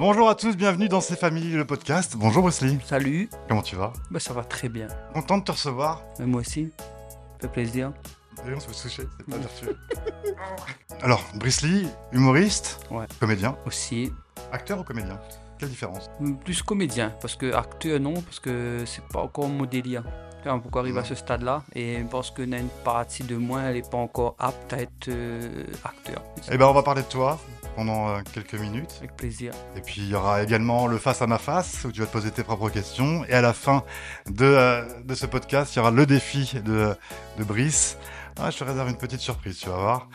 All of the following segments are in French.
Bonjour à tous, bienvenue dans C'est Famille, le podcast. Bonjour Bruce Lee, Salut, comment tu vas? Bah, ça va très bien. Content de te recevoir. Mais moi aussi, ça fait plaisir. Et on se fait toucher, c'est pas vertueux. Alors, Bruce Lee, humoriste, Ouais. comédien, Aussi, acteur ou comédien? Quelle différence? Plus comédien, parce que acteur non, parce que c'est pas encore mon délire. Vois, Pourquoi arriver à ce stade-là? Et parce que une partie de moi, elle n'est pas encore apte à être euh, acteur. Eh ben, on va parler de toi pendant euh, quelques minutes. Avec plaisir. Et puis, il y aura également le face à ma face, où tu vas te poser tes propres questions. Et à la fin de, euh, de ce podcast, il y aura le défi de, de Brice. Ah, je te réserve une petite surprise, tu vas voir.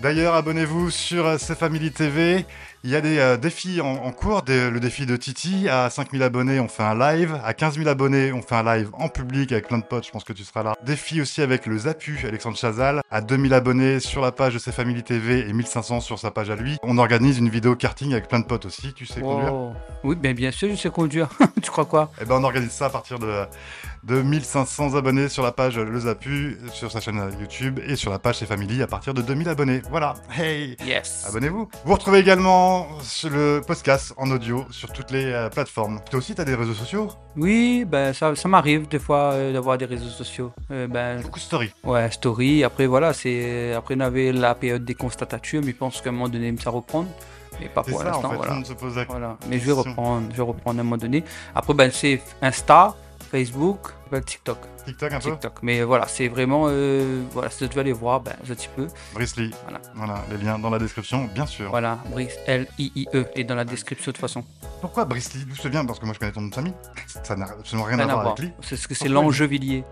D'ailleurs, abonnez-vous sur euh, C'est Family TV. Il y a des euh, défis en, en cours. Des- le défi de Titi. À 5000 abonnés, on fait un live. À 15 000 abonnés, on fait un live en public avec plein de potes. Je pense que tu seras là. Défi aussi avec le Zapu, Alexandre Chazal. À 2000 abonnés sur la page de C'est Family TV et 1500 sur sa page à lui. On organise une vidéo karting avec plein de potes aussi. Tu sais conduire. Oui, bien, bien sûr, je sais conduire. tu crois quoi? Eh ben, on organise ça à partir de, de 1500 abonnés sur la page Le Zapu, sur sa chaîne YouTube et sur la page C'est Family à partir de 2000 abonnés. Voilà. Hey Yes. Abonnez-vous. Vous retrouvez également sur le podcast en audio sur toutes les euh, plateformes. Toi aussi, tu as des réseaux sociaux? Oui, ben ça, ça m'arrive des fois euh, d'avoir des réseaux sociaux. Euh, ben, Beaucoup de stories. Ouais, story. Après, voilà, c'est. Après, on avait la période des constatatures, mais je pense qu'à un moment donné, ça reprendre. Mais pas pour en l'instant, fait. Voilà. Mais je vais reprendre, je vais reprendre à un moment donné. Après, ben, c'est Insta, Facebook, ben, TikTok. TikTok un peu TikTok. Mais voilà, c'est vraiment. Euh, voilà, si tu veux aller voir, ben, un petit peu. Brice Lee. Voilà. Voilà, les liens dans la description, bien sûr. Voilà, Brice, L-I-I-E, et dans la description de toute façon. Pourquoi Brice Lee D'où ça vient? Parce que moi, je connais ton nom de famille. Ça n'a absolument rien, Rien à à voir avec Lee. C'est ce que c'est l'Angevilliers.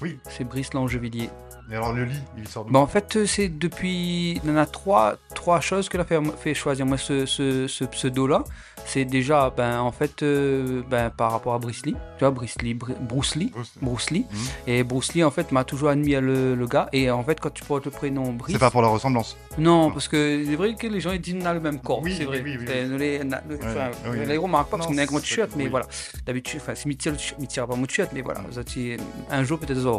Oui. C'est Brice l'Angevilliers. Et alors, le lit, il sort d'où? Bah en fait, euh, c'est depuis. Il y en a trois, trois choses que l'a fait, fait choisir moi ce, ce, ce pseudo-là. C'est déjà, ben, en fait, euh, ben, par rapport à Bruce Lee. Tu vois, Bruce Lee, Br- Bruce Lee. Bruce- Bruce Lee. Mhm. Et Bruce Lee, en fait, m'a toujours admiré le, le gars. Et en fait, quand tu portes le prénom Brice. C'est pas pour la ressemblance. Non, parce que c'est vrai que les gens ils disent qu'on a le même corps. Oui, c'est vrai. oui, oui, les, na- nous- enfin, oui. les remarquent pas parce qu'on a un grand t-shirt, mais voilà. D'habitude, enfin, c'est Mitchell, Mitchell pas mon t-shirt, mais voilà. Un jour peut-être ça.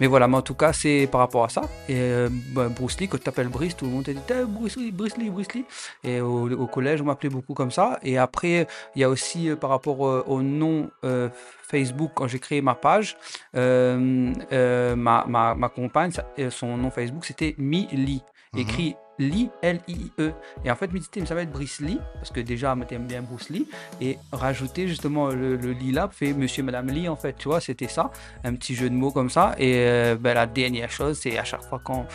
Mais voilà, mais en tout cas, c'est par rapport à ça. Et euh, bah, Bruce Lee, quand tu t'appelles Brice, tout le monde te dit Bruce Lee, Bruce Lee, Bruce Lee. Et au, au collège, on m'appelait beaucoup comme ça. Et après, il y a aussi euh, par rapport euh, au nom euh, Facebook, quand j'ai créé ma page, ma, ma, ma compagne, son nom Facebook, c'était Mi Lee. Mhm. Écrit Lee, L-I-E. Et en fait, dit, ça va être Brice Lee, parce que déjà, moi, t'aimes bien Bruce Lee. Et rajouter justement le, le Lee là, fait Monsieur, Madame Lee, en fait, tu vois, c'était ça. Un petit jeu de mots comme ça. Et euh, ben, la dernière chose, c'est à chaque fois quand.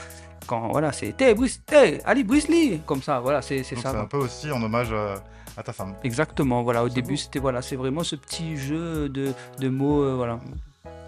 Quand voilà, c'est Hey, Bruce, hey, allez, Bruce Lee Comme ça, voilà, c'est ça. c'est un peu aussi en hommage à ta femme. Exactement, voilà, au début, c'était voilà, c'est vraiment ce petit jeu de, de mots, euh, voilà.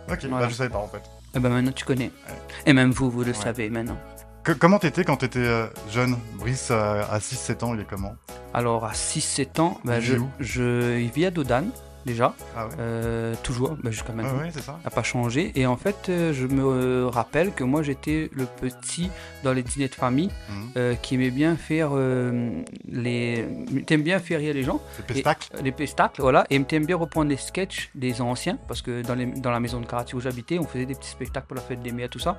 Ok, Voilà. bah, je savais pas en fait. Et ben maintenant, tu connais. Ouais. Et même vous, vous le Ouais. savez maintenant. Que- comment t'étais quand t'étais euh, jeune? Brice, euh, à 6-7 ans, il est comment? Alors, à 6-7 ans, ben, Il je, je, il vit à Dodane, déjà, Ah ouais euh, toujours, ben, jusqu'à Ouais, maintenant. ouais, ça. n'a pas changé. Et en fait, euh, je me rappelle que moi, j'étais le petit dans les dîners de famille Mhm. euh, qui aimait bien faire euh, les. T'aimes bien faire rire les gens, C'est pestacle. les pestacles, voilà. Et t'aimes bien reprendre les sketchs des anciens, parce que dans, les, dans la maison de karaté où j'habitais, on faisait des petits spectacles pour la fête des mères, tout ça.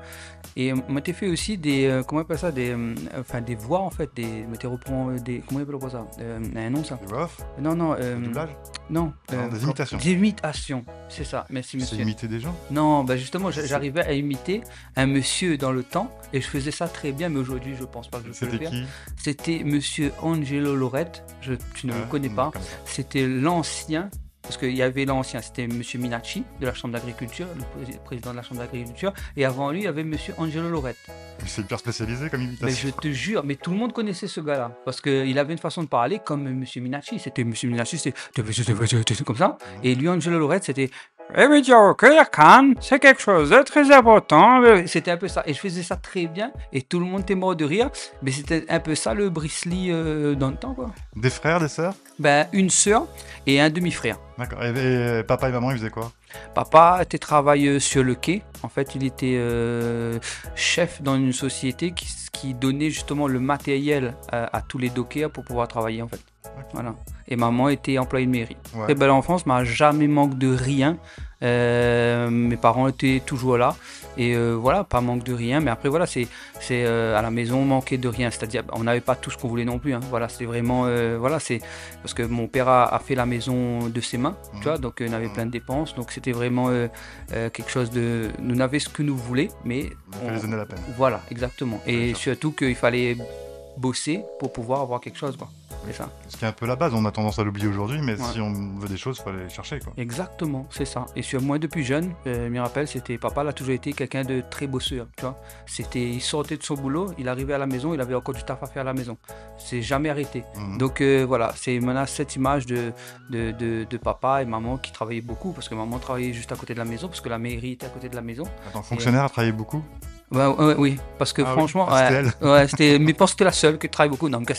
Et euh, on m'était fait aussi des. euh, comment on appelle ça Des. euh, enfin, des voix, en fait. Des. m'était reprend euh, des. Comment on appelle ça euh, Un nom, ça Du voix Non, non. euh, doublage. non. Non, des imitations. Des imitations, c'est ça. Merci, C'est monsieur. imiter des gens. Non, bah justement, j'a- C'est- j'arrivais à imiter un monsieur dans le temps et je faisais ça très bien, mais aujourd'hui, je pense pas que je peux le faire. C'était monsieur Angelo Lorette, je, tu ne le Ah, je connais pas. C'était l'ancien, parce qu'il y avait l'ancien, c'était monsieur Minacci de la Chambre d'agriculture, le pré- président de la Chambre d'agriculture, et avant lui, il y avait monsieur Angelo Lorette. C'est hyper spécialisé comme Mais imitation. je te jure, mais tout le monde connaissait ce gars-là, parce qu'il avait une façon de parler comme monsieur Minacci. C'était monsieur Minacci, c'était comme ça, et lui, Angelo Lorette, c'était Eh mais Joe, que Khan, c'est quelque chose de très important. C'était un peu ça. Et je faisais ça très bien. Et tout le monde était mort de rire. Mais c'était un peu ça le Brisley euh, dans le temps, quoi. Des frères, des sœurs? Ben, une sœur et un demi-frère. D'accord. Et, et papa et maman, ils faisaient quoi? Papa était travailleur sur le quai. En fait, il était euh, chef dans une société qui, qui donnait justement le matériel à, à tous les dockers pour pouvoir travailler, en fait. Voilà. Et maman était employée de mairie. Ouais. Très belle enfance, m'a jamais manqué de rien. Euh, mes parents étaient toujours là. Et euh, voilà, pas manque de rien. Mais après, voilà, c'est c'est à la maison, on manquait de rien. C'est-à-dire, on n'avait pas tout ce qu'on voulait non plus. Hein. Voilà, c'était vraiment. voilà, c'est parce que mon père a, fait la maison de ses mains, tu vois, donc on avait plein de dépenses. Donc c'était vraiment quelque chose de. Nous n'avions ce que nous voulions, mais. On la peine. Voilà, exactement. Et surtout qu'il fallait bosser pour pouvoir avoir quelque chose. Quoi. C'est ça. Ce qui est un peu la base, on a tendance à l'oublier aujourd'hui, mais si on veut des choses, il faut aller les chercher. Quoi. Exactement, c'est ça. Et sur moi, depuis jeune, euh, je me rappelle, c'était papa a toujours été quelqu'un de très bosseur. Tu vois c'était, il sortait de son boulot, il arrivait à la maison, il avait encore du taf à faire à la maison. C'est jamais arrêté. Mhm. Donc euh, voilà, c'est maintenant cette image de de, de, papa et maman qui travaillaient beaucoup, parce que maman travaillait juste à côté de la maison, parce que la mairie était à côté de la maison. Attends, fonctionnaire a travaillé beaucoup? Oui, parce que ah franchement, ouais, c'était, mais parce que c'était la seule qui travaille beaucoup dans le cas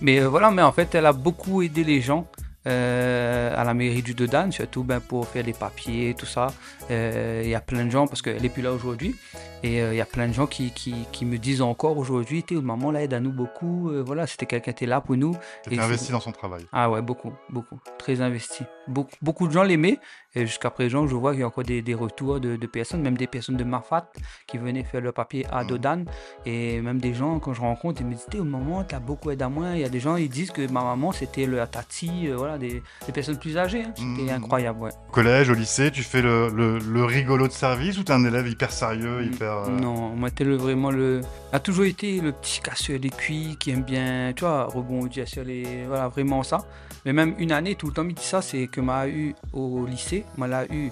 Mais euh, voilà, mais en fait, elle a beaucoup aidé les gens euh, à la mairie du Dodan, surtout ben, pour faire les papiers, tout ça. Euh, il y a plein de gens, parce qu'elle n'est plus là aujourd'hui, et il y a plein de gens qui, qui, qui me disent encore aujourd'hui, maman là aide à nous beaucoup, voilà, c'était quelqu'un qui était là pour nous. Tu investi dans son travail. Ah ouais, beaucoup, beaucoup, très investi. Beaucoup, beaucoup de gens l'aimaient, et jusqu'à présent, je vois qu'il y a encore des, des retours de, de, personnes, même des personnes de Mafat qui venaient faire le papier à mm. Dodan. Et même des gens, quand je rencontre, ils me disent au moment, tu as beaucoup aidé à moi. Il y a des gens, ils disent que ma maman, c'était le Tati, euh, voilà, des, des, personnes plus âgées. Hein. C'était mm. incroyable, ouais. Collège, au lycée, tu fais le, le, le rigolo de service ou tu es un élève hyper sérieux, mm. hyper. Euh, non, moi, le, vraiment le. a toujours été le petit casseur des cuits qui aime bien, tu vois, rebondir sur les. Voilà, vraiment ça. Mais même une année, tout le temps, il dit ça, c'est que m'a eu au lycée, m'a eu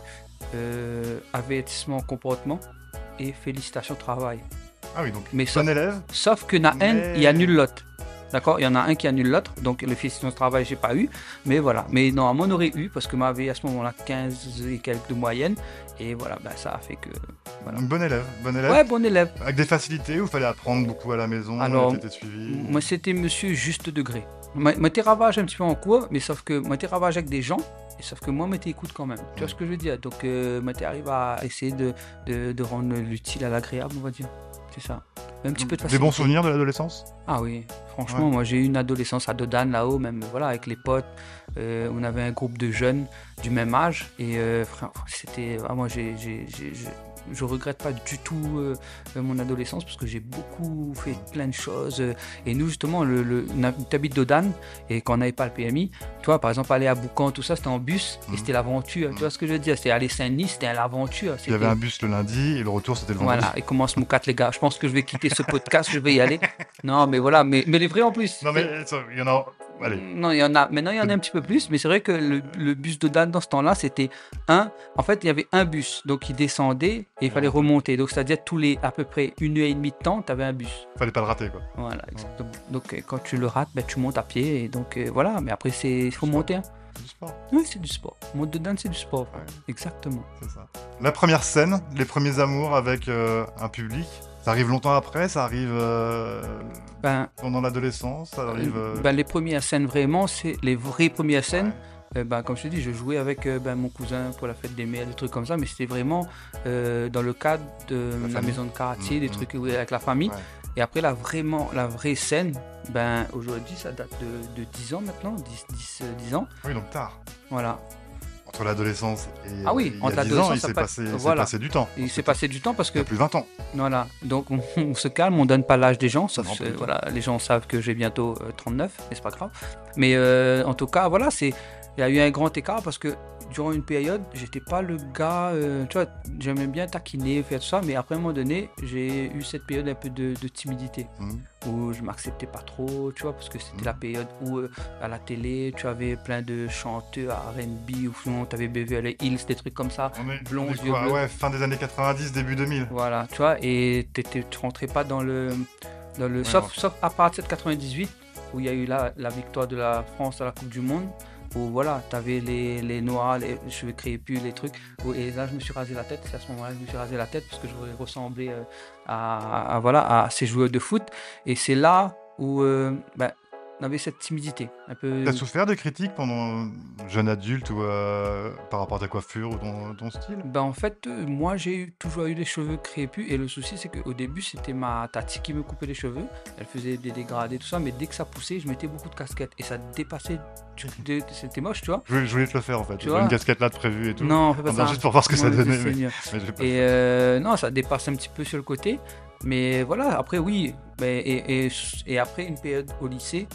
euh, avertissement comportement et félicitations travail. Ah oui, donc mais bon élève. Sauf que na un, il annule l'autre. D'accord Il y en a un qui annule l'autre, donc le félicitations travail, j'ai pas eu. Mais voilà. Mais normalement, on aurait eu, parce que m'avait à ce moment-là 15 et quelques de moyenne. Et voilà, ben, ça a fait que. Voilà. bon élève, bon élève. Ouais, bon élève. Avec des facilités ou fallait apprendre beaucoup à la maison Alors, moi, c'était monsieur juste degré. Moi, j'étais ravage un petit peu en cours, mais sauf que moi, ravage avec des gens sauf que moi, je écoute quand même. Tu vois ce que je veux dire? Donc, euh, tu arrive à essayer de, de, de rendre l'utile à l'agréable, on va dire. C'est ça. Un petit peu de Des bons souvenirs de l'adolescence? Ah oui, franchement, moi j'ai eu une adolescence à Dodan là-haut, même voilà, avec les potes. Euh, on avait un groupe de jeunes du même âge et euh, c'était. Ah, moi j'ai je regrette pas du tout euh, mon adolescence parce que j'ai beaucoup fait plein de choses. Et nous, justement, le, le, on habite d'Odan et quand on n'avait pas le PMI, tu vois, par exemple, aller à Boucan, tout ça, c'était en bus et mhm. c'était l'aventure. Tu vois ce que je veux dire C'était aller Saint-Denis, c'était l'aventure. Il y avait un bus le lundi et le retour, c'était le vendredi. Voilà, et commence mon 4, les gars. Je pense que je vais quitter ce podcast, je vais y aller. Non, mais voilà, mais, mais les vrais en plus. Non, mais il y en a non, il y en a. Maintenant, il y en a un petit peu plus, mais c'est vrai que le, bus de Dan dans ce temps-là, c'était un. En fait, il y avait un bus, donc il descendait et il fallait remonter. Donc, c'est-à-dire tous les à peu près une heure et demie de temps, tu avais un bus. Fallait pas le rater, quoi. Voilà, exactement. Donc, euh, quand tu le rates, ben, tu montes à pied et donc euh, voilà. Mais après, c'est il faut monter. Hein. C'est du sport. Oui, c'est du sport. Mode de Dan, c'est du sport. Exactement. C'est ça. La première scène, les premiers amours avec euh, un public. Ça arrive longtemps après, ça arrive euh, ben, pendant l'adolescence, ça arrive. Euh, ben, les premières scènes vraiment, c'est les vraies premières scènes. Euh, ben, comme je te dis, je jouais avec ben, mon cousin pour la fête des mères, des trucs comme ça, mais c'était vraiment dans le cadre de la, maison de quartier, mm, des mm. trucs avec la famille. Et après, la, vraiment, la vraie scène, ben, aujourd'hui, ça date de, de 10 ans maintenant, 10, 10, 10 ans. Oui, donc tard. Voilà entre l'adolescence et ah oui, il y a 10 ans, il s'est passé, passé, du temps. Il s'est passé du temps parce que... Il y a plus de 20 ans. Voilà, donc on, se calme, on donne pas l'âge des gens, sauf que voilà, les gens savent que j'ai bientôt 39, euh, mais c'est pas grave. Mais euh, en tout cas, voilà, c'est il y a eu un grand écart parce que durant une période, j'étais pas le gars, euh, tu vois, j'aimais bien taquiner, faire tout ça, mais après un moment donné, j'ai eu cette période un peu de, timidité mmh. où je m'acceptais pas trop, tu vois, parce que c'était la mmh. période où euh, à la télé, tu avais plein de chanteurs RB ou sinon tu avais Beverly Hills, des trucs comme ça, blonds, yeux Ouais, fin des années 90, début 2000. Voilà, tu vois, et tu rentrais pas dans le. Dans le sauf, sauf à partir de 98, où il y a eu la, la victoire de la France à la Coupe du Monde où voilà, tu avais les, les noirs, les cheveux crépus, les trucs. et là, je me suis rasé la tête. C'est à ce moment-là que je me suis rasé la tête parce que je voulais ressembler euh, à, voilà, à ces joueurs de foot. Et c'est là où, euh, ben, on avait cette timidité. Un peu... T'as souffert de critiques pendant jeune adulte ou euh, par rapport à ta coiffure ou ton, ton style? Ben en fait, euh, moi j'ai toujours eu les cheveux crépus et le souci c'est qu'au début c'était ma tati qui me coupait les cheveux. Elle faisait des dégradés, tout ça, mais dès que ça poussait, je mettais beaucoup de casquettes et ça dépassait. de- C'était moche, tu vois. je voulais, je voulais te le faire en fait. Tu J'avais une casquette là de prévue et tout. Non, on fait pas ça. juste pour voir ce que ça Mon Dieu donnait. Mais, mais Et euh, non, ça dépasse un petit peu sur le côté. Mais voilà, après, oui. Mais, et, et, et après une période au lycée,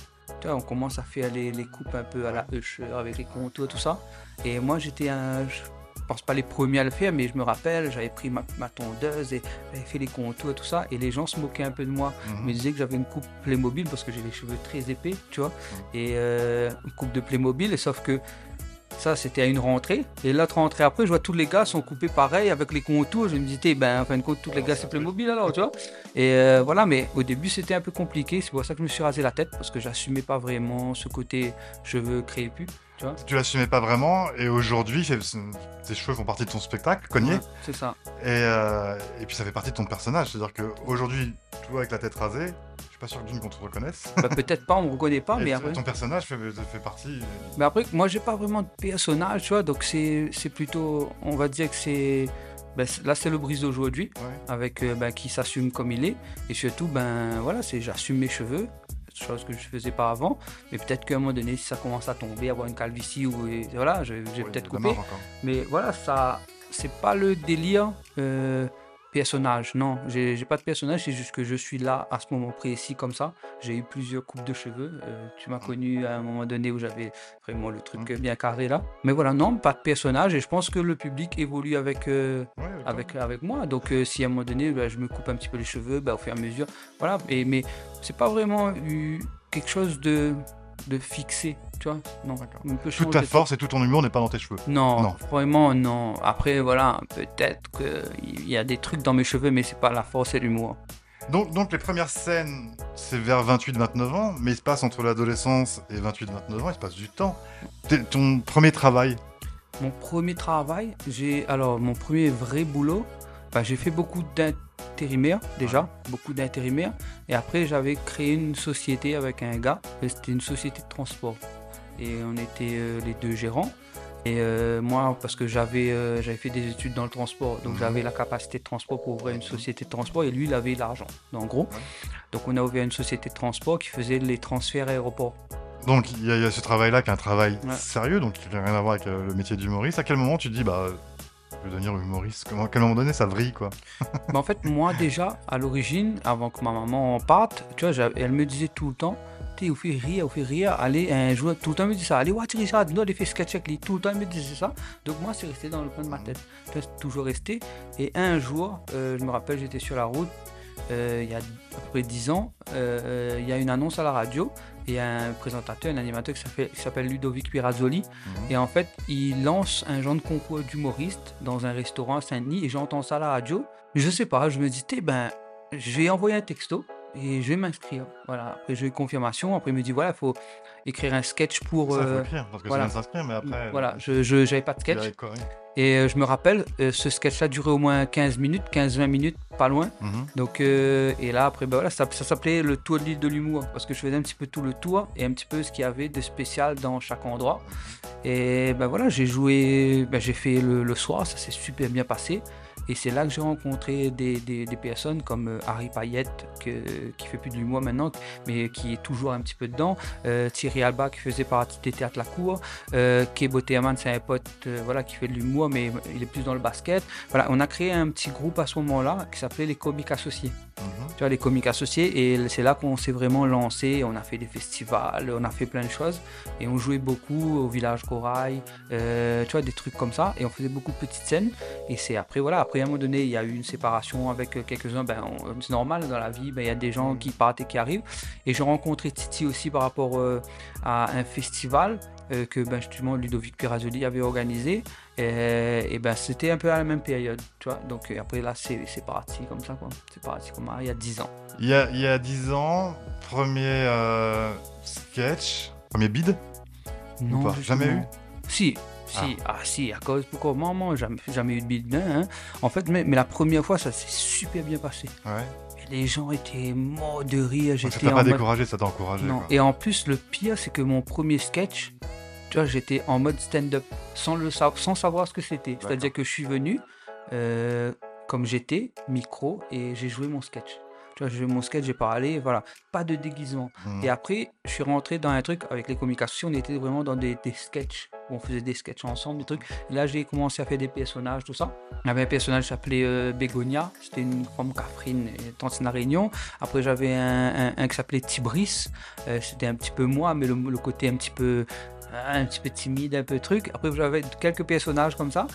tu vois, on commence à faire les, les coupes un peu à la huche avec les contours, tout ça. Et moi, j'étais un. Je pense pas les premiers à le faire, mais je me rappelle, j'avais pris ma, ma tondeuse et j'avais fait les contours, tout ça. Et les gens se moquaient un peu de moi. Ils me Mhm. disaient que j'avais une coupe Playmobil parce que j'ai les cheveux très épais, tu vois. Et euh, une coupe de Playmobil, et sauf que ça, c'était à une rentrée. Et l'autre rentrée après, je vois tous les gars sont coupés pareil avec les contours. Je me disais, ben, en fin de compte, tous les gars, c'est Playmobil alors, tu vois. Et euh, voilà, mais au début, c'était un peu compliqué. C'est pour ça que je me suis rasé la tête parce que j'assumais pas vraiment ce côté cheveux crépus, tu vois. Tu l'assumais pas vraiment et aujourd'hui, tes cheveux font partie de ton spectacle, cogné. Ouais, c'est ça. Et, euh, et puis ça fait partie de ton personnage. C'est-à-dire qu'aujourd'hui, toi avec la tête rasée, je suis pas sûr que d'une qu'on te reconnaisse. Bah, Peut-être pas, on me reconnaît pas, Et mais après. ton personnage fait, fait partie. Mais après, moi, j'ai pas vraiment de personnage, tu vois. Donc, c'est c'est plutôt, on va dire que c'est. ben, c'est- là, c'est le brise d'aujourd'hui. Ouais. avec euh, ben, qui s'assume comme il est et surtout ben voilà c'est j'assume mes cheveux chose que je faisais pas avant mais peut-être qu'à un moment donné si ça commence à tomber avoir une calvitie ou voilà Ouais, peut-être marre encore. mais voilà ça c'est pas le délire euh, personnage. Non j'ai pas de personnage c'est juste que je suis là à ce moment précis comme ça. J'ai eu plusieurs coupes de cheveux. Euh, tu m'as connu à un moment donné où j'avais vraiment le truc euh, bien carré là. Mais voilà non pas de personnage et je pense que le public évolue avec euh, Ouais, avec, avec moi. Donc, euh, si à un moment donné, bah, je me coupe un petit peu les cheveux, bah, au fur et à mesure, voilà. Et, mais c'est pas vraiment eu quelque chose de, de fixé, tu vois. Non, D'accord. on peut Toute ta force et tout ton humour n'est pas dans tes cheveux. Non, Non. vraiment non. Après, voilà, peut-être qu'il y a des trucs dans mes cheveux, mais c'est pas la force et l'humour. Donc, donc les premières scènes, c'est vers 28-29 ans, mais il se passe entre l'adolescence et 28-29 ans, il se passe du temps. Ton premier travail, Mon premier travail, j'ai alors mon premier vrai boulot, bah, j'ai fait beaucoup d'intérimaires déjà, beaucoup d'intérimaires. Et après, j'avais créé une société avec un gars. C'était une société de transport. Et on était euh, les deux gérants. Et euh, moi, parce que j'avais euh, j'avais fait des études dans le transport, donc Mhm. j'avais la capacité de transport pour ouvrir une société de transport. Et lui, il avait l'argent, en gros. Donc on a ouvert une société de transport qui faisait les transferts aéroports. donc il y, a- il y a ce travail-là qui est un travail Ouais. sérieux, donc qui n'a rien à voir avec le métier d'humoriste. À quel moment tu te dis, bah, vais devenir humoriste Comment- À quel moment donné ça vrille, quoi Mais en fait, moi déjà, à l'origine, avant que ma maman parte, tu vois, elle me disait tout le temps, tu vous fait rire, vous fait rire, allez, un jour, tout le temps elle me dit ça, allez, watch Richard, nous, allez faire sketch tout le temps elle me disait ça. Donc moi, c'est resté dans le coin de ma tête. Tu vois, C'est toujours resté. Et un jour, euh, je me rappelle, j'étais sur la route, euh, il y a à peu près 10 ans, euh, euh, il y a une annonce à la radio, et il y a un présentateur, un animateur qui s'appelle- Ludovic Pirazzoli, et en fait, il lance un genre de concours d'humoriste dans un restaurant à Saint-Denis et j'entends ça à la radio. Je sais pas, je me dis, eh ben, je vais envoyer un texto et je vais m'inscrire. Voilà, après j'ai eu confirmation. Après, il me dit, voilà, il faut écrire un sketch pour. Ça, faut euh, écrire, parce que voilà. s'inscrire, mais après... voilà, je je- j'avais pas de sketch. Et euh, je me rappelle, euh, ce sketch-là durait au moins 15 minutes, 15-20 minutes, pas loin. Mhm. Donc, euh, et là, après, ben voilà, ça, ça s'appelait le tour de l'île de l'humour, parce que je faisais un petit peu tout le tour et un petit peu ce qu'il y avait de spécial dans chaque endroit. Et ben voilà, j'ai joué, ben j'ai fait le, le soir, ça s'est super bien passé. Et c'est là que j'ai rencontré des, personnes comme euh, Harry Payette, que- qui fait plus de l'humour maintenant, mais qui est toujours un petit peu dedans. Euh, Thierry Alba, qui faisait partie des théâtres La Cour. Euh, Kebo c'est un pote euh, voilà, qui fait de l'humour, mais il est plus dans le basket. Voilà, on a créé un petit groupe à ce moment-là qui s'appelait les Comiques Associés Mhm. tu vois, les comiques associés. Et c'est là qu'on s'est vraiment lancé. On a fait des festivals, on a fait plein de choses. Et on jouait beaucoup au village Corail, euh, tu vois, des trucs comme ça. Et on faisait beaucoup de petites scènes. Et c'est après, voilà, après à un moment donné, il y a eu une séparation avec euh, quelques-uns. Ben, c'est normal dans la vie, ben, il y a des gens qui partent et qui arrivent. Et j'ai rencontré Titi aussi par rapport euh, à un festival. euh, que ben, justement Ludovic Pirazzoli avait organisé et, et ben c'était un peu à la même période tu vois donc euh, après là c'est c'est parti comme ça quoi c'est parti comme ça, il y a 10 ans Il y a, il y a 10 ans, premier euh, sketch, premier bid Non, pas? Jamais justement. Si, si, ah. si, à cause pourquoi? Maman, jamais, jamais eu de bide hein. En fait, mais, mais la première fois, ça s'est super bien passé. Ouais. les gens étaient morts de rire. Ça t'a pas mode- découragé, ça t'a encouragé. Non. quoi. Et en plus, le pire, c'est que mon premier sketch, tu vois, j'étais en mode stand-up, sans, le sa- sans savoir ce que c'était. C'est-à-dire que je suis venu euh, comme j'étais, micro, et j'ai joué mon sketch. Tu vois, j'ai joué mon sketch, j'ai parlé, voilà. Pas de déguisement. Mhm. Et après, je suis rentré dans un truc avec les associés, on était vraiment dans des, des sketchs, où on faisait des sketchs ensemble, des trucs. Et là, j'ai commencé à faire des personnages, tout ça. Il y avait un personnage qui s'appelait euh, Bégonia, c'était une femme Catherine, et tante la Réunion. Après, j'avais un, un- un qui s'appelait Tibris, euh, c'était un petit peu moi, mais le, le côté un petit peu un petit peu timide, un peu truc. Après, j'avais quelques personnages comme ça.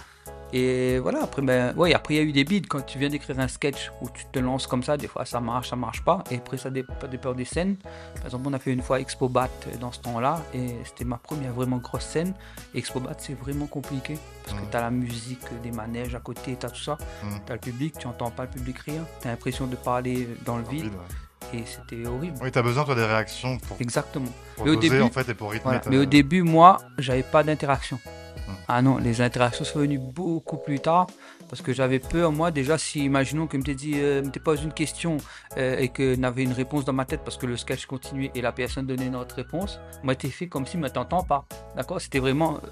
Et voilà, après, ben, ouais, après, il y a eu des bides. Quand tu viens d'écrire un sketch où tu te lances comme ça, des fois ça marche, ça marche pas. Et après, ça dépend dépend des scènes. Par exemple, on a fait une fois Expo Bat dans ce temps-là. Et c'était ma première vraiment grosse scène. Expo Bat, c'est vraiment compliqué. Parce que tu as la musique, des manèges à côté, tu as tout ça. Tu as le public, tu entends pas le public rire. Tu as l'impression de parler dans le vide. Vide, ouais. Et c'était horrible. Oui, t'as besoin, toi, des réactions pour, Exactement. pour Mais au début- en fait, et pour rythmer. Voilà. ta- Mais au début, moi, j'avais pas d'interaction. Hmm. Ah non, les interactions sont venues beaucoup plus tard parce que j'avais peur, moi, déjà, si, imaginons que me t'ait dit, euh, me t'ait posé une question euh, et que n'avait une réponse dans ma tête parce que le sketch continuait et la personne donnait une autre réponse, moi, t'es fait comme si ne t'entends pas. D'accord? C'était vraiment. euh,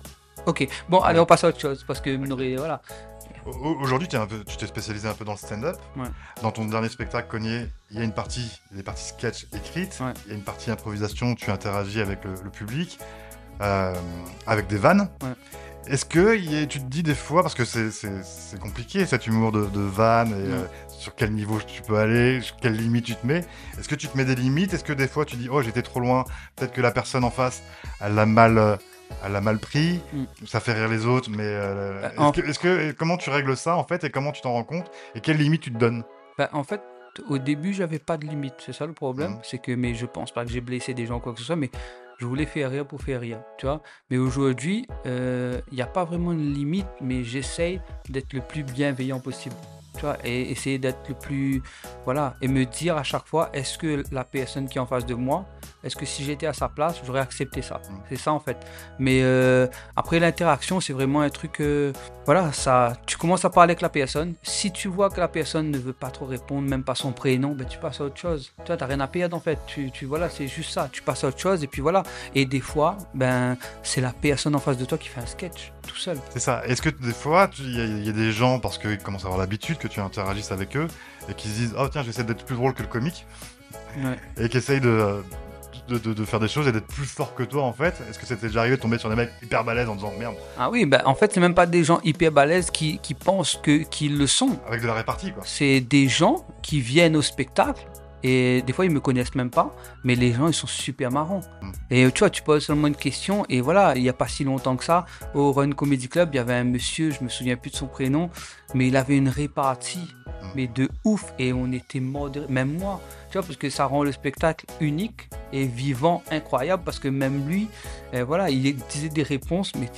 Ok, bon, allez, on passe à autre chose parce que voilà. Au- Aujourd'hui, tu t'es spécialisé un peu dans le stand-up. Ouais. Dans ton dernier spectacle, Cogné, il y a une partie, des parties sketch écrites. Ouais. Il y a une partie improvisation, tu interagis avec le, le public, euh, avec des vannes. Ouais. Est-ce que il y a- tu te dis des fois, parce que c'est- compliqué cet humour de, de vannes, et euh, sur quel niveau tu peux aller, sur quelle limite tu te mets, est-ce que tu te mets des limites? Est-ce que des fois tu dis, oh j'étais trop loin, peut-être que la personne en face, elle l'a mal, euh, elle l'a mal pris, Mm. ça fait rire les autres, mais euh, Bah, est-ce en- que, est-ce que- comment tu règles ça en fait et comment tu t'en rends compte et quelles limites tu te donnes? Ben, en fait, au début, j'avais pas de limite. C'est ça le problème. Mhm. C'est que, mais je pense pas que j'ai blessé des gens ou quoi que ce soit, mais je voulais faire rire pour faire rire, tu vois. Mais aujourd'hui, il n'y a pas vraiment de limite, mais j'essaye d'être le plus bienveillant possible. Tu vois, et essayer d'être le plus. Voilà. Et me dire à chaque fois, est-ce que la personne qui est en face de moi, est-ce que si j'étais à sa place, j'aurais accepté ça? Mhm. C'est ça en fait. Mais euh, après, l'interaction, c'est vraiment un truc. euh, voilà, ça, tu commences à parler avec la personne. Si tu vois que la personne ne veut pas trop répondre, même pas son prénom, ben tu passes à autre chose. Tu vois, t'as rien à perdre en fait. Tu, tu voilà, c'est juste ça. Tu passes à autre chose et puis voilà. Et des fois, ben c'est la personne en face de toi qui fait un sketch tout seul. C'est ça. Est-ce que des fois, il y, a- il y a des gens, parce qu'ils commencent à avoir l'habitude que tu interagisses avec eux, et qui se disent Oh tiens, j'essaie d'être plus drôle que le comique, Ouais. et qui essayent de, de, de- de faire des choses et d'être plus fort que toi en fait Est-ce que c'était déjà arrivé de tomber sur des mecs hyper balèzes en disant Merde, Ah oui, ben en fait, c'est même pas des gens hyper balèzes qui, qui pensent qu'ils le sont. avec de la répartie quoi C'est des gens qui viennent au spectacle et des fois ils me connaissent même pas, mais les gens ils sont super marrants. Mm. Et tu vois, tu poses seulement une question et voilà, il y a pas si longtemps que ça, au Run Comedy Club, il y avait un monsieur, je me souviens plus de son prénom, mais il avait une répartie, Mm. mais de ouf et on était mort de même moi, tu vois, parce que ça rend le spectacle unique et vivant, incroyable, parce que même lui, euh, voilà, il disait des réponses, mais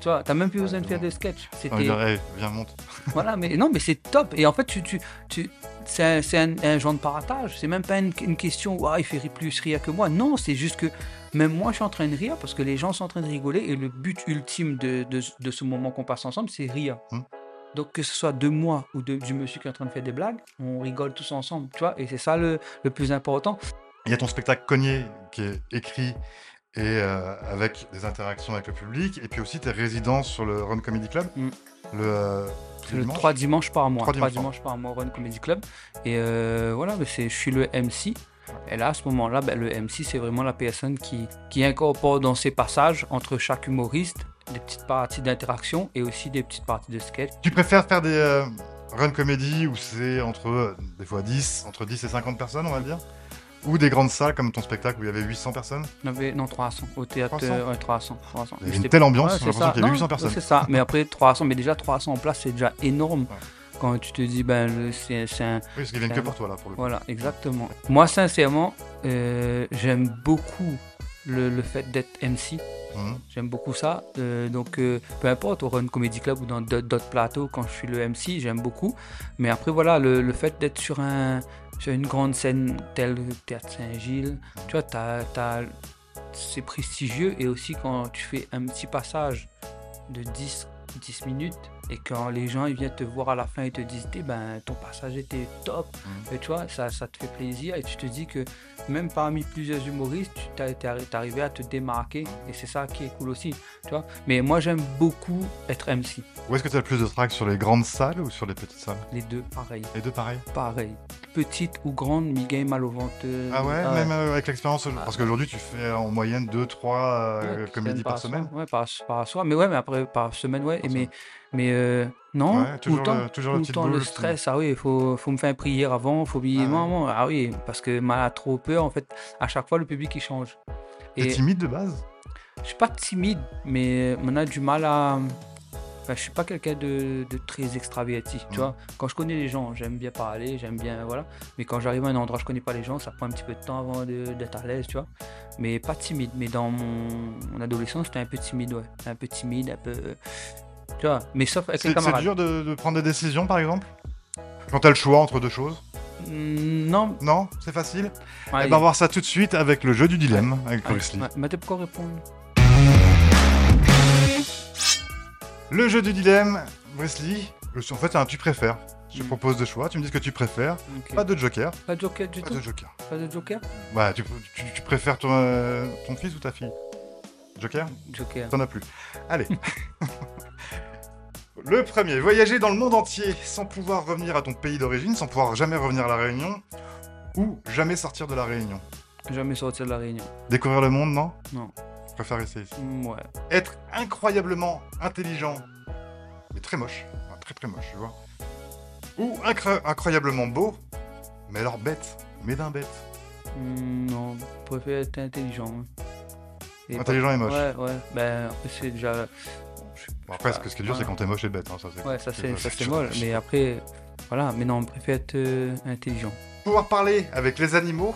tu vois, t'as même plus besoin de faire de sketch. J'ai C'était Hey, viens, monte. voilà, mais non, mais c'est top. Et en fait, tu, tu, tu, c'est un, genre de partage. C'est même pas une, une question, Ouah, il fait plus rire que moi. Non, c'est juste que même moi, je suis en train de rire parce que les gens sont en train de rigoler. Et le but ultime de, de, de ce moment qu'on passe ensemble, c'est rire. Hmm. Donc, que ce soit de moi ou de, du monsieur qui est en train de faire des blagues, on rigole tous ensemble, tu vois. Et c'est ça le, le plus important. Il y a ton spectacle Cogné qui est écrit et euh, avec des interactions avec le public, et puis aussi tes résidences sur le Run Comedy Club. Mm. Le, euh, C'est le dimanche. 3 dimanches par mois. Trois 3 dimanches dimanches, par mois au Run Comedy Club. Et euh, voilà, je suis le MC. Et là, à ce moment-là, ben, le MC, c'est vraiment la personne qui, qui incorpore dans ses passages, entre chaque humoriste, des petites parties d'interaction et aussi des petites parties de sketch. Tu préfères faire des euh, run comédie où c'est entre euh, des fois 10, entre 10 et 50 personnes, on va dire? Ou des grandes salles comme ton spectacle où il y avait 800 personnes? Avait, non, 300. Au théâtre, 300? euh, ouais, 300. 300. Il y avait une telle ambiance, Ouais, j'ai l'impression qu'il y avait Non, 800 personnes. C'est ça. Mais après, 300, mais déjà 300 en place, c'est déjà énorme. Quand tu te dis, ben, c'est, un, Oui, parce qu'ils viennent que pour toi là pour le coup. Voilà, exactement. Moi, sincèrement, euh, j'aime beaucoup le, le fait d'être MC. Mhm. J'aime beaucoup ça. Euh, donc, euh, peu importe, au Run Comedy Club ou dans d'autres d'autres plateaux, quand je suis le MC, j'aime beaucoup. Mais après, voilà, le, le fait d'être sur, un, sur une grande scène telle le Théâtre Saint-Gilles, tu vois, t'as- c'est prestigieux. Et aussi, quand tu fais un petit passage de 10, 10 minutes, Et quand les gens ils viennent te voir à la fin et te disent eh ben, ton passage était top, Mm. et tu vois, ça, ça te fait plaisir et tu te dis que même parmi plusieurs humoristes, tu t'es arrivé à te démarquer et c'est ça qui est cool aussi. Tu vois Mais moi j'aime beaucoup être MC. Où est-ce que tu as le plus de tracks Sur les grandes salles ou sur les petites salles? Les deux, pareil. Les deux pareils Pareil. Petite ou grande, mi-game mal au ventre. Ah ouais, même euh, avec l'expérience Parce qu'aujourd'hui, tu fais en moyenne 2-3 Ouais, comédies par soir. semaine Ouais, par, par soir. Mais ouais, mais après, par semaine, ouais. Par Et mais mais euh, non, Ouais, tout le temps, le- toujours tout le temps, le boule, stress. Ah oui, il faut, faut me faire prière avant, faut oublier Ah ouais. maman. Ah oui, parce que mal a trop peur, en fait, à chaque fois, le public, il change. T'es timide de base? Je suis pas timide, mais on a du mal à. Enfin, je suis pas quelqu'un de, de très extraverti, tu vois. Quand je connais les gens, j'aime bien parler, j'aime bien, voilà. Mais quand j'arrive à un endroit, je connais pas les gens, ça prend un petit peu de temps avant d'être à l'aise, tu vois. Mais pas timide. Mais dans mon, mon adolescence, j'étais un peu timide, ouais. Un peu timide, un peu. Tu vois. Mais sauf avec les C'est dur de, de prendre des décisions, par exemple? Quand t'as le choix entre deux choses? Mm, Non. Non? C'est facile? Eh ben, on va voir ça tout de suite avec le jeu du dilemme, avec. Bruce Lee. Ouais, Mais pas répondre? Le jeu du dilemme, le- en fait, c'est un tu préfères. Je te Mm. propose deux choix, tu me dis ce que tu préfères. Pas de joker. Pas de joker du Pas tout. de joker. Pas de joker? Ouais, tu, tu- tu préfères ton, euh, ton fils ou ta fille? Joker? Joker. T'en as plus. Allez. le premier, voyager dans le monde entier sans pouvoir revenir à ton pays d'origine, sans pouvoir jamais revenir à la Réunion, ou jamais sortir de la Réunion. Jamais sortir de la réunion. Découvrir le monde, non? Non. Je préfère rester ici. Mm, Ouais. Être incroyablement intelligent, mais très moche, Enfin, très très moche, tu vois. Ou incro- incroyablement beau, mais alors bête, mais d'un bête. Hmm, non, je préfère être intelligent. hein. Et Intelligent et moche. Ouais, ouais. Ben, c'est déjà. Bon, après, ce que- ce qui est dur, c'est quand t'es moche et bête. hein, ça, c'est Ouais, ça c'est molle. Mais après, voilà. Mais non, on préfère être euh, intelligent. Pouvoir parler avec les animaux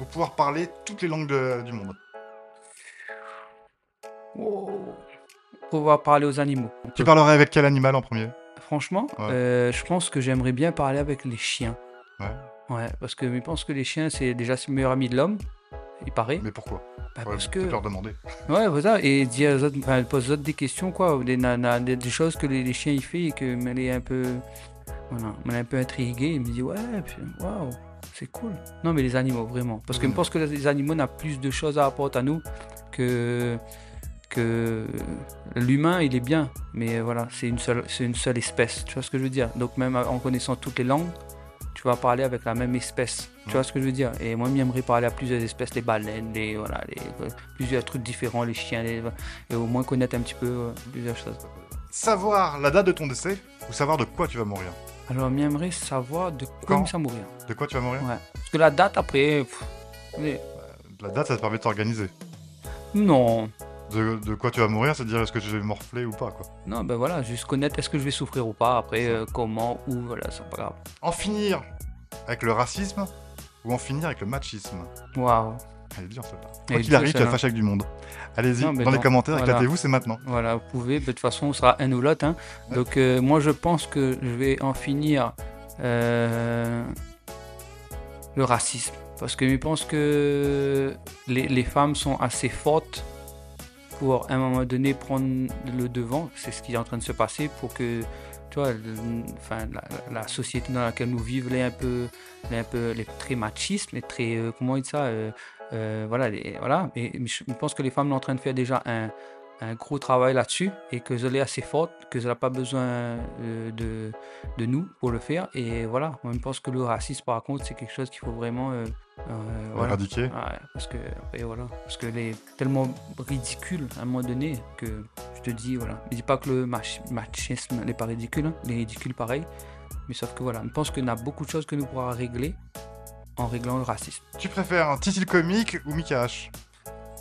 ou pouvoir parler toutes les langues de- du monde. Pouvoir parler aux animaux. Tu parlerais avec quel animal en premier? Franchement, Ouais. euh, je pense que j'aimerais bien parler avec les chiens. Ouais. Ouais, parce que je pense que les chiens, c'est déjà le meilleur ami de l'homme. Il paraît. Mais pourquoi? Bah, Ouais, parce que. leur demander. Ouais, voilà, et dire aux autres, enfin, elle pose aux autres des questions, quoi, des, choses que les, les chiens ils font et que elle est un peu, voilà, elle est un peu intriguée, il me dit ouais, waouh, c'est cool. Non, mais les animaux vraiment, parce que Mm. je pense que les animaux n'ont plus de choses à apporter à nous que que l'humain il est bien, mais voilà, c'est une seule, c'est une seule espèce, tu vois ce que je veux dire? Donc même en connaissant toutes les langues, tu vas parler avec la même espèce. Tu vois ce que je veux dire? Et moi, j'aimerais parler à plusieurs espèces, les baleines, les, voilà, les, plusieurs trucs différents, les chiens, les- et au moins connaître un petit peu euh, plusieurs choses. Savoir la date de ton décès ou savoir de quoi tu vas mourir? Alors, j'aimerais savoir de quoi Quand? semble mourir. De quoi tu vas mourir? Ouais. Parce que la date après, pff, mais- La date, ça te permet de t'organiser. non, De, de quoi tu vas mourir, c'est de dire est-ce que je vais morfler ou pas, quoi. non, ben voilà, juste connaître est-ce que je vais souffrir ou pas. Après, euh, comment, où, voilà, c'est pas grave. En finir avec le racisme ou en finir avec le machisme Waouh. Elle est dure, celle-là. Elle Quoi qu'il arrive, tu vas fâcher avec du monde. Allez-y, Non, dans les commentaires, voilà. éclatez-vous, c'est maintenant. Voilà, vous pouvez, de toute façon, on sera un ou l'autre. hein. Ouais. Donc, euh, moi, je pense que je vais en finir euh, le racisme. Parce que je pense que les, les femmes sont assez fortes pour, à un moment donné, prendre le devant. C'est ce qui est en train de se passer pour que, tu vois, enfin, la, la société dans laquelle nous vivons, est un peu, est un peu, est très machiste, mais très, euh, comment dire ça, euh, euh, voilà, les- voilà. Et, je pense que les femmes sont en train de faire déjà un, un gros travail là-dessus et que elle est assez forte, que elle n'a pas besoin euh, de, de nous pour le faire. Et voilà, moi je pense que le racisme par contre c'est quelque chose qu'il faut vraiment euh, euh, voilà. Éradiquer. Ouais, parce que après, voilà, parce que est tellement ridicule à un moment donné que je te dis voilà, je dis pas que le mach- machisme n'est pas ridicule, hein, il est ridicule pareil, mais sauf que voilà, je pense qu'on a beaucoup de choses que nous pourra régler en réglant le racisme. Tu préfères un Titi le comique ou Mika H?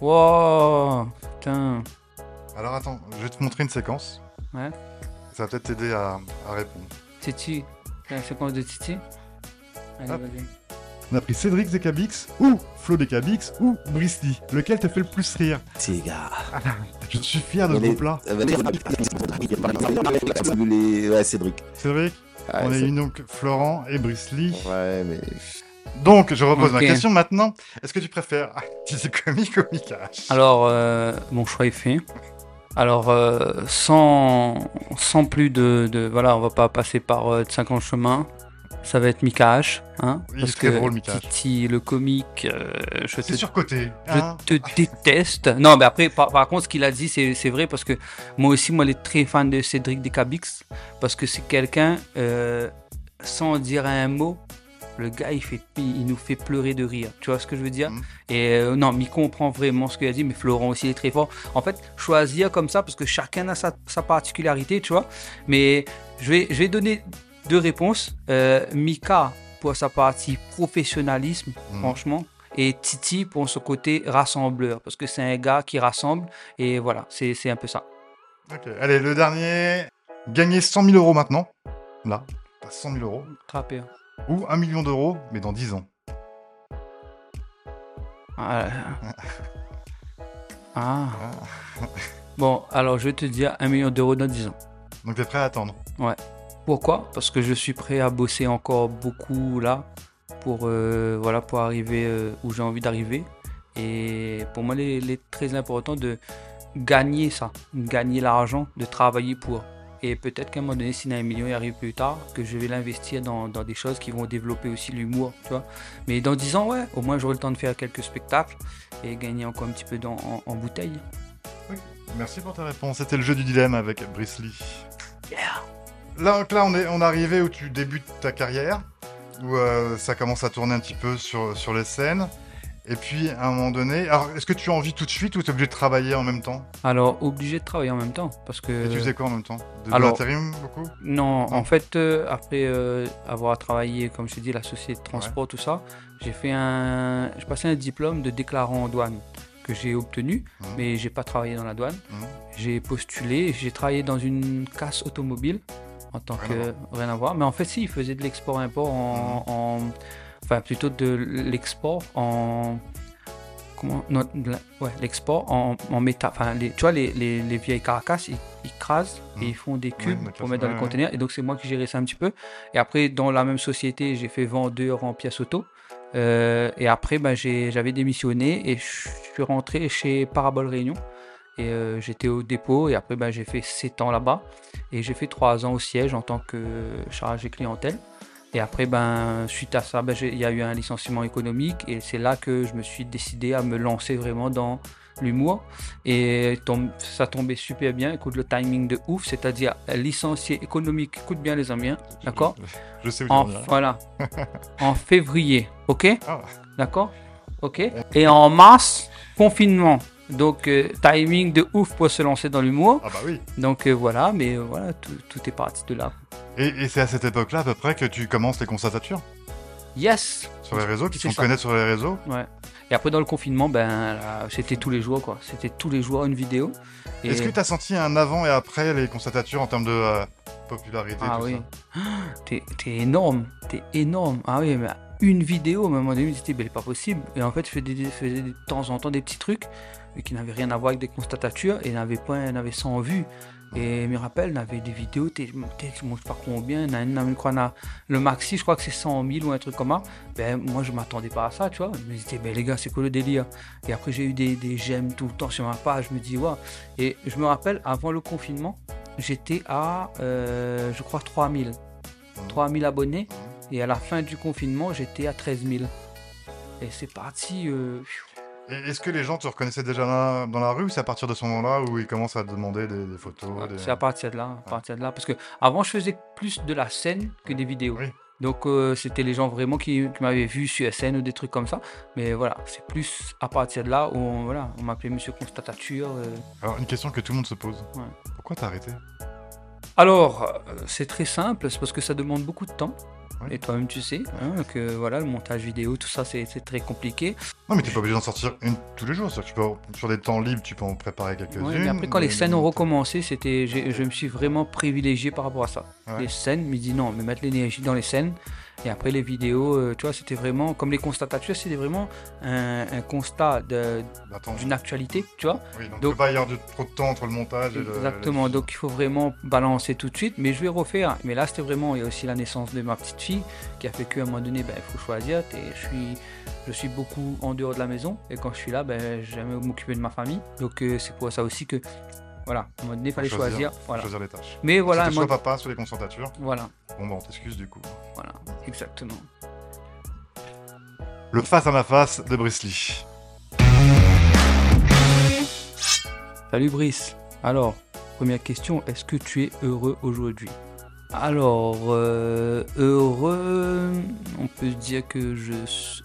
Wow, putain. Alors attends, je vais te montrer une séquence. Ouais. Ça va peut-être t'aider à, à répondre. Titi, la séquence de Titi. Allez, vas-y. On a pris Cédric Zekabix ou Flo Dekabix ou Brice Lee. Lequel te fait le plus rire C'est gars. Je suis fier de ce On est- groupe-là. Les- Ouais, Cédric. Cédric, Ouais, on a c'est- eu donc Florent et Brice Lee. Ouais, mais. Donc, je repose ma question maintenant. Est-ce que tu préfères Titi comique ou Mika H Alors, euh, mon choix est fait. Alors, euh, sans, sans plus de, de- Voilà, on va pas passer par euh, 50 chemins. Ça va être Mika H. Hein, est parce que drôle, Mika. Titi, le comique, euh, je te surcoté. Je hein. te déteste. Non, mais après, par, par contre, ce qu'il a dit, c'est c'est vrai parce que moi aussi, moi, je suis très fan de Cédric Descabix parce que c'est quelqu'un, euh, sans dire un mot, le gars, il, fait, il nous fait pleurer de rire. Tu vois ce que je veux dire? Mhm. Et euh, non, mais il comprend vraiment ce qu'il a dit, mais Florent aussi il est très fort. En fait, choisir comme ça parce que chacun a sa, sa particularité, tu vois. Mais je vais, je vais donner deux réponses. Euh, Mika, pour sa partie professionnalisme, Mhm. franchement. Et Titi pour son côté rassembleur, parce que c'est un gars qui rassemble, et voilà, c'est c'est un peu ça. Ok, Allez, le dernier. Gagner 100 000 euros maintenant. Là, t'as 100 000 euros. Trappé. Ou 1 million d'euros, mais dans 10 ans. Ah. Ah. Bon, alors je vais te dire un million d'euros dans 10 ans. Donc t'es prêt à attendre. Pourquoi? Parce que je suis prêt à bosser encore beaucoup là pour, euh, voilà, pour arriver euh, où j'ai envie d'arriver. Et pour moi, il est très important de gagner ça, gagner l'argent, de travailler pour. Et peut-être qu'à un moment donné, si un million arrive plus tard, que je vais l'investir dans, dans des choses qui vont développer aussi l'humour, tu vois. Mais dans 10 ans, ouais, au moins j'aurai le temps de faire quelques spectacles et gagner encore un petit peu dans- en, en bouteille. Merci pour ta réponse. C'était le jeu du dilemme avec Bruce Lee. Yeah. Là, donc là on est, on est arrivé où tu débutes ta carrière, où euh, ça commence à tourner un petit peu sur, sur les scènes. Et puis, à un moment donné, alors est-ce que tu as envie tout de suite ou tu es obligé de travailler en même temps? Alors, obligé de travailler en même temps parce que. Et tu faisais quoi en même temps? De, l'intérim beaucoup? Non, Non. en fait, euh, après euh, avoir travaillé, comme je te dis, la société de transport, tout ça, j'ai fait un, un diplôme de déclarant en douane que j'ai obtenu, Mhm. mais j'ai pas travaillé dans la douane. Mhm. J'ai postulé, j'ai travaillé dans une casse automobile en tant Rien que rien à voir. Mais en fait, si, ils faisaient de l'export-import en, en- enfin plutôt de l'export en comment non, de la- ouais, l'export en, en métal. Enfin, les, tu vois, les, les, les vieilles carcasses, ils, ils crasent et ils font des cubes pour mettre dans le conteneur. Et donc, c'est moi qui gérais ça un petit peu. Et après, dans la même société, j'ai fait vendeur en pièces auto. Euh, et après, ben, j'ai- j'avais démissionné et je suis rentré chez Parabole Réunion. Et euh, j'étais au dépôt et après ben, j'ai fait 7 ans là-bas. Et j'ai fait 3 ans au siège en tant que chargé clientèle. Et après, ben, suite à ça, ben, il y a eu un licenciement économique et c'est là que je me suis décidé à me lancer vraiment dans l'humour. Et ça tombait super bien, écoute le timing de ouf, c'est-à-dire licencié économique, écoute bien les amis, hein, d'accord? Je sais où tu en, veux en venir. Voilà, en février, ok? Ah. D'accord? Ok? Et en mars, confinement. Donc, euh, timing de ouf pour se lancer dans l'humour. Ah bah oui. Donc euh, voilà, mais euh, voilà, tout, tout est parti de là. Et, et c'est à cette époque-là à peu près que tu commences les constatatures Yes sur les réseaux, qui sont ça. connaître sur les réseaux. Ouais. Et après, dans le confinement, ben, c'était tous les jours, quoi. C'était tous les jours une vidéo. Et- Est-ce que tu as senti un avant et après les constatatures en termes de euh, popularité Ah tout oui. T'es énorme, t'es énorme. Ah oui, mais une vidéo, à un moment donné, je me disais, ben, c'est pas possible. Et en fait, je faisais de temps en temps des petits trucs mais qui n'avaient rien à voir avec des constatatures et n'avaient pas, n'avaient 100 vues. Et je me rappelle, on avait des vidéos, je ne sais pas combien, le maxi, je crois que c'est 100 000 ou un truc comme ça. Ben, moi, je m'attendais pas à ça, tu vois. Je me disais, ben, les gars, c'est quoi le délire? Et après, j'ai eu des, des j'aime tout le temps sur ma page, je me dis, ouais. Et je me rappelle, avant le confinement, j'étais à, euh, je crois, 3000. 3000 abonnés. Et à la fin du confinement, j'étais à 13 000. Et c'est parti. euh, Et Est-ce que les gens te reconnaissaient déjà dans la, dans la rue ou c'est à partir de ce moment-là où ils commencent à te demander des, des photos des- C'est à partir de là, à partir de là. Parce que avant, je faisais plus de la scène que des vidéos. Oui. Donc, euh, c'était les gens vraiment qui, qui m'avaient vu sur scène ou des trucs comme ça. Mais voilà, c'est plus à partir de là où on, voilà, on m'appelait Monsieur Constatature. euh. Alors, une question que tout le monde se pose. Ouais. Pourquoi t'as arrêté? Alors, euh, c'est très simple, c'est parce que ça demande beaucoup de temps. Et toi-même, tu sais hein, que voilà, le montage vidéo, tout ça, c'est très compliqué. Non, mais t'es pas obligé d'en sortir une tous les jours. C'est-à-dire que tu peux, sur des temps libres, tu peux en préparer quelques-unes. Ouais, mais après, quand les scènes ont recommencé, c'était, je me suis vraiment privilégié par rapport à ça. Ouais. Les scènes, me dit non, mais mettre l'énergie dans les scènes. Et après, les vidéos, euh, tu vois, c'était vraiment, comme les constatatures, c'était vraiment un, un constat d'une actualité, tu vois. oui, donc, donc- il pas y avoir de- trop de temps entre le montage et le. Exactement, donc il faut vraiment balancer tout de suite, mais je vais refaire. Mais là, c'était vraiment, il y a aussi la naissance de ma petite qui a fait qu'à un moment donné, ben, il faut choisir. Et je suis, je suis beaucoup en dehors de la maison, et quand je suis là, ben, j'aime m'occuper de ma famille. Donc euh, c'est pour ça aussi que Voilà, à un moment donné, il fallait choisir. Voilà. choisir les tâches. Mais voilà, soit papa, soit les concentratures. voilà, Bon, bah, on t'excuse du coup. voilà, exactement. Le face à ma face de Bruce Lee. Salut Brice. Alors, première question, est-ce que tu es heureux aujourd'hui? Alors, euh, heureux, on peut dire que je...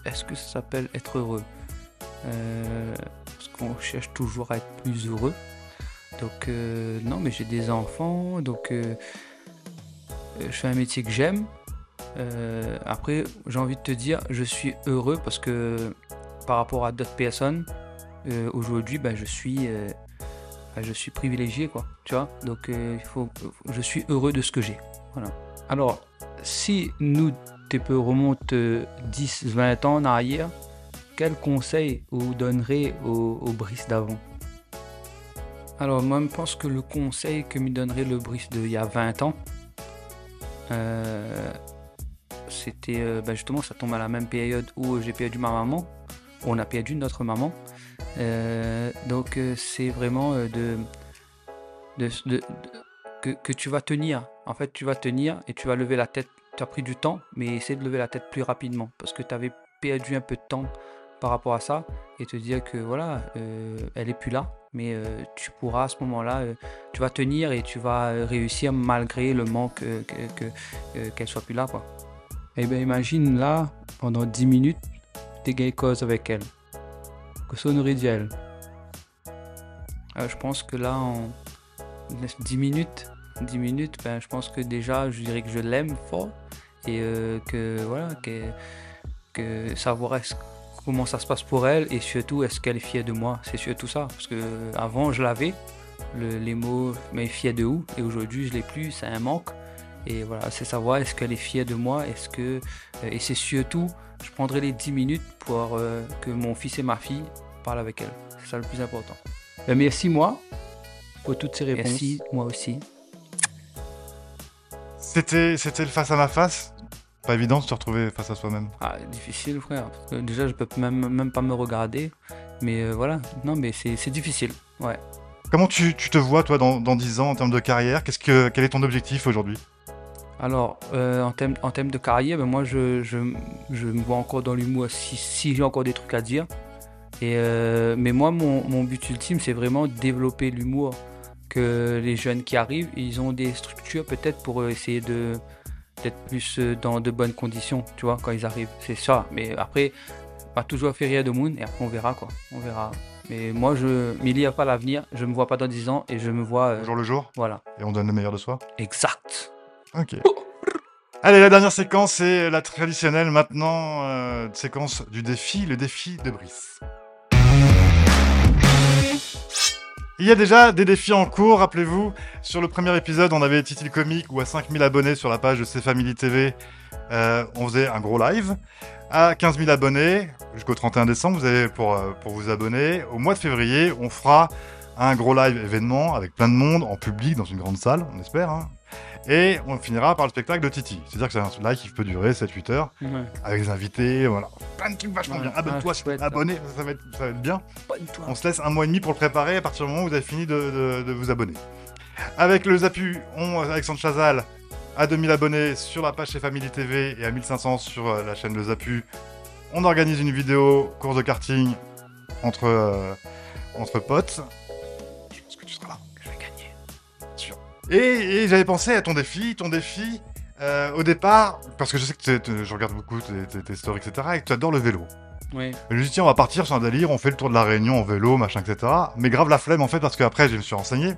Est-ce que ça s'appelle être heureux? Euh, Parce qu'on cherche toujours à être plus heureux. Donc, euh, non, mais j'ai des enfants, donc je fais un métier que j'aime. Après, j'ai envie de te dire, je suis heureux parce que par rapport à d'autres personnes, aujourd'hui, ben, je suis... bah, je suis privilégié quoi tu vois? Donc il faut je suis heureux de ce que j'ai voilà. Alors si nous tu peux remonter 10 20 ans en arrière quel conseil vous donnerez au, au Brice d'avant? Alors moi je pense que le conseil que me donnerait le Brice d'il y a 20 ans euh, c'était euh, bah, justement ça tombe à la même période où j'ai perdu ma maman. On a perdu notre maman. Euh, donc euh, c'est vraiment euh, de, de, de- de- que, que tu vas tenir. En fait, tu vas tenir et tu vas lever la tête. Tu as pris du temps, mais essaie de lever la tête plus rapidement parce que tu avais perdu un peu de temps par rapport à ça et te dire que voilà, euh, elle est plus là, mais euh, tu pourras à ce moment-là, euh, tu vas tenir et tu vas réussir malgré le manque que- que- qu'elle soit plus là. Quoi. Eh bien, imagine là, pendant 10 minutes, tu gagné cause avec elle que sonnerie d'elle. Je pense que là, en 10 minutes, 10 minutes, ben, je pense que déjà, je dirais que je l'aime fort et euh, que voilà, que, que savoir est-ce- comment ça se passe pour elle et surtout est-ce qu'elle est fière de moi. C'est surtout ça, parce que euh, avant je l'avais, le- les mots, mais fière de où? Et aujourd'hui, je l'ai plus, c'est un manque. Et voilà, c'est savoir est-ce qu'elle est fière de moi, est-ce que euh, et c'est surtout, je prendrai les 10 minutes pour euh, que mon fils et ma fille parlent avec elle. C'est ça le plus important. Ben, merci moi pour toutes ces réponses. Merci moi aussi. C'était, c'était le face à ma face. Pas évident de se retrouver face à soi-même. Ah, difficile frère. Parce que déjà je peux même, même pas me regarder. Mais euh, voilà, non mais c'est c'est difficile. Ouais. Comment tu, tu te vois, toi, dans, dans 10 ans en termes de carrière? Qu'est-ce que, Quel est ton objectif aujourd'hui? Alors, euh, en termes en termes de carrière, ben moi, je, je, je me vois encore dans l'humour si, si j'ai encore des trucs à dire. Et, euh, mais moi, mon, mon but ultime, c'est vraiment de développer l'humour. Que les jeunes qui arrivent, ils ont des structures peut-être pour euh, essayer de d'être plus euh, dans de bonnes conditions, tu vois, quand ils arrivent. C'est ça. Mais après, pas toujours faire rire de Moon et après on verra quoi. On verra. Mais moi, je m'il n'y a pas l'avenir. Je me vois pas dans 10 ans et je me vois. euh, Jour le jour voilà. Et on donne le meilleur de soi Exact. Ok. Allez, la dernière séquence, c'est la traditionnelle maintenant, euh, séquence du défi, le défi de Brice. Il y a déjà des défis en cours, rappelez-vous. Sur le premier épisode, on avait Titi le comique ou à 5000 abonnés sur la page de C'est Family TV, euh, on faisait un gros live. À 15 000 abonnés, jusqu'au 31 décembre, vous avez pour, euh, pour vous abonner. Au mois de février, on fera un gros live événement avec plein de monde en public dans une grande salle, on espère. hein. Et on finira par le spectacle de Titi. C'est-à-dire que c'est un live qui peut durer 7-8 heures Ouais. avec des invités, voilà. Plein de trucs vachement Ouais. bien. Abonne-toi, Ah, t'es chouette. abonné, ça, ça va être, ça va être bien. Abonne-toi. On se laisse un mois et demi pour le préparer à partir du moment où vous avez fini de, de- de vous abonner. Avec le Zapu, on, Alexandre Chazal, à 2000 abonnés sur la page chez Family TV et à 1500 sur euh, la chaîne Le Zapu, on organise une vidéo course de karting entre, euh, entre potes. Je pense que tu seras là. Je vais gagner. Et, et j'avais pensé à ton défi, ton défi euh, au départ, parce que je sais que t'es- t'es- je regarde beaucoup tes, tes- stories, etc., et que tu adores le vélo. Oui. Je me suis dit, tiens, on va partir sur un délire, on fait le tour de la Réunion en vélo, machin, etc. Mais grave la flemme, en fait, parce qu'après, je me suis renseigné.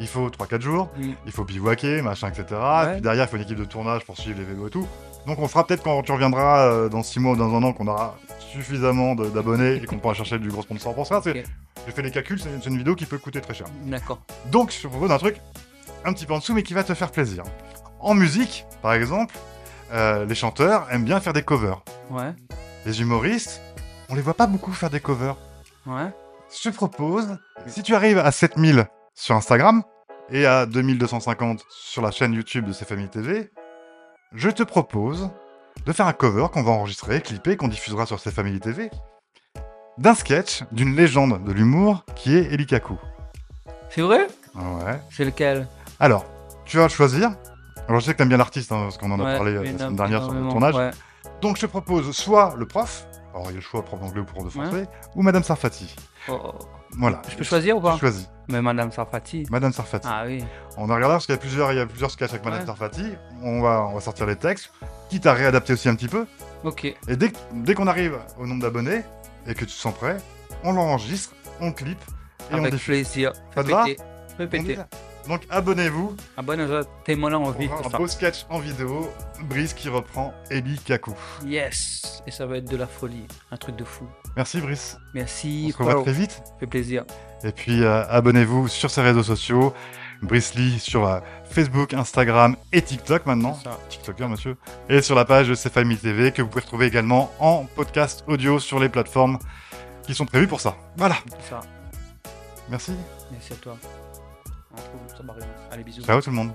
Il faut 3-4 jours, Mm. il faut bivouaquer, machin, etc. Ouais. Puis derrière, il faut une équipe de tournage pour suivre les vélos et tout. Donc on fera peut-être quand tu reviendras euh, dans 6 mois ou dans un an, qu'on aura suffisamment de- d'abonnés et qu'on pourra chercher du gros sponsor pour ça. parce que Ok. J'ai fait les calculs, c'est c'est une vidéo qui peut coûter très cher. D'accord. Donc, je te propose un truc un petit peu en dessous, mais qui va te faire plaisir. En musique, par exemple, euh, les chanteurs aiment bien faire des covers. Ouais. Les humoristes, on les voit pas beaucoup faire des covers. Ouais. Je te propose, si tu arrives à 7000 sur Instagram et à 2250 sur la chaîne YouTube de C'est Famille TV, je te propose de faire un cover qu'on va enregistrer, clipper, qu'on diffusera sur C'est TV, d'un sketch d'une légende de l'humour qui est Eli Kaku. C'est vrai? Ouais. C'est lequel? Alors, tu vas choisir. Alors, je sais que t'aimes bien l'artiste, hein, parce qu'on en a Ouais, parlé euh, la semaine dernière sur le tournage. ouais. Donc, je te propose soit le prof, alors il y a le choix prof d'anglais ou prof de français, ou Madame Sarfati. Oh, oh. Voilà. Je peux choisir ou pas choisis. Mais Madame Sarfati. Madame Sarfati. Ah oui. On a regardé parce qu'il y a plusieurs, il y a plusieurs sketchs avec Madame Ouais. Sarfati. On va, on va sortir les textes, quitte à réadapter aussi un petit peu. Ok. Et dès, dès qu'on arrive au nombre d'abonnés et que tu te sens prêt, on l'enregistre, on clip et on Avec diffuse. plaisir. Ça Fais te va On. Donc abonnez-vous. T'es mon envie. pour c'est un beau sketch en vidéo. Brice qui reprend Eli Kaku. Yes. Et ça va être de la folie. Un truc de fou. Merci Brice. On Merci. se revoit très vite. Fait plaisir. Et puis euh, abonnez-vous sur ses réseaux sociaux. Brice Lee sur euh, Facebook, Instagram et TikTok maintenant. TikToker monsieur. Et sur la page de C'est Famille TV que vous pouvez retrouver également en podcast audio sur les plateformes qui sont prévues pour ça. Voilà. Ça. Merci. Merci à toi. On ça, Marie. Allez, bisous. Ciao tout le monde.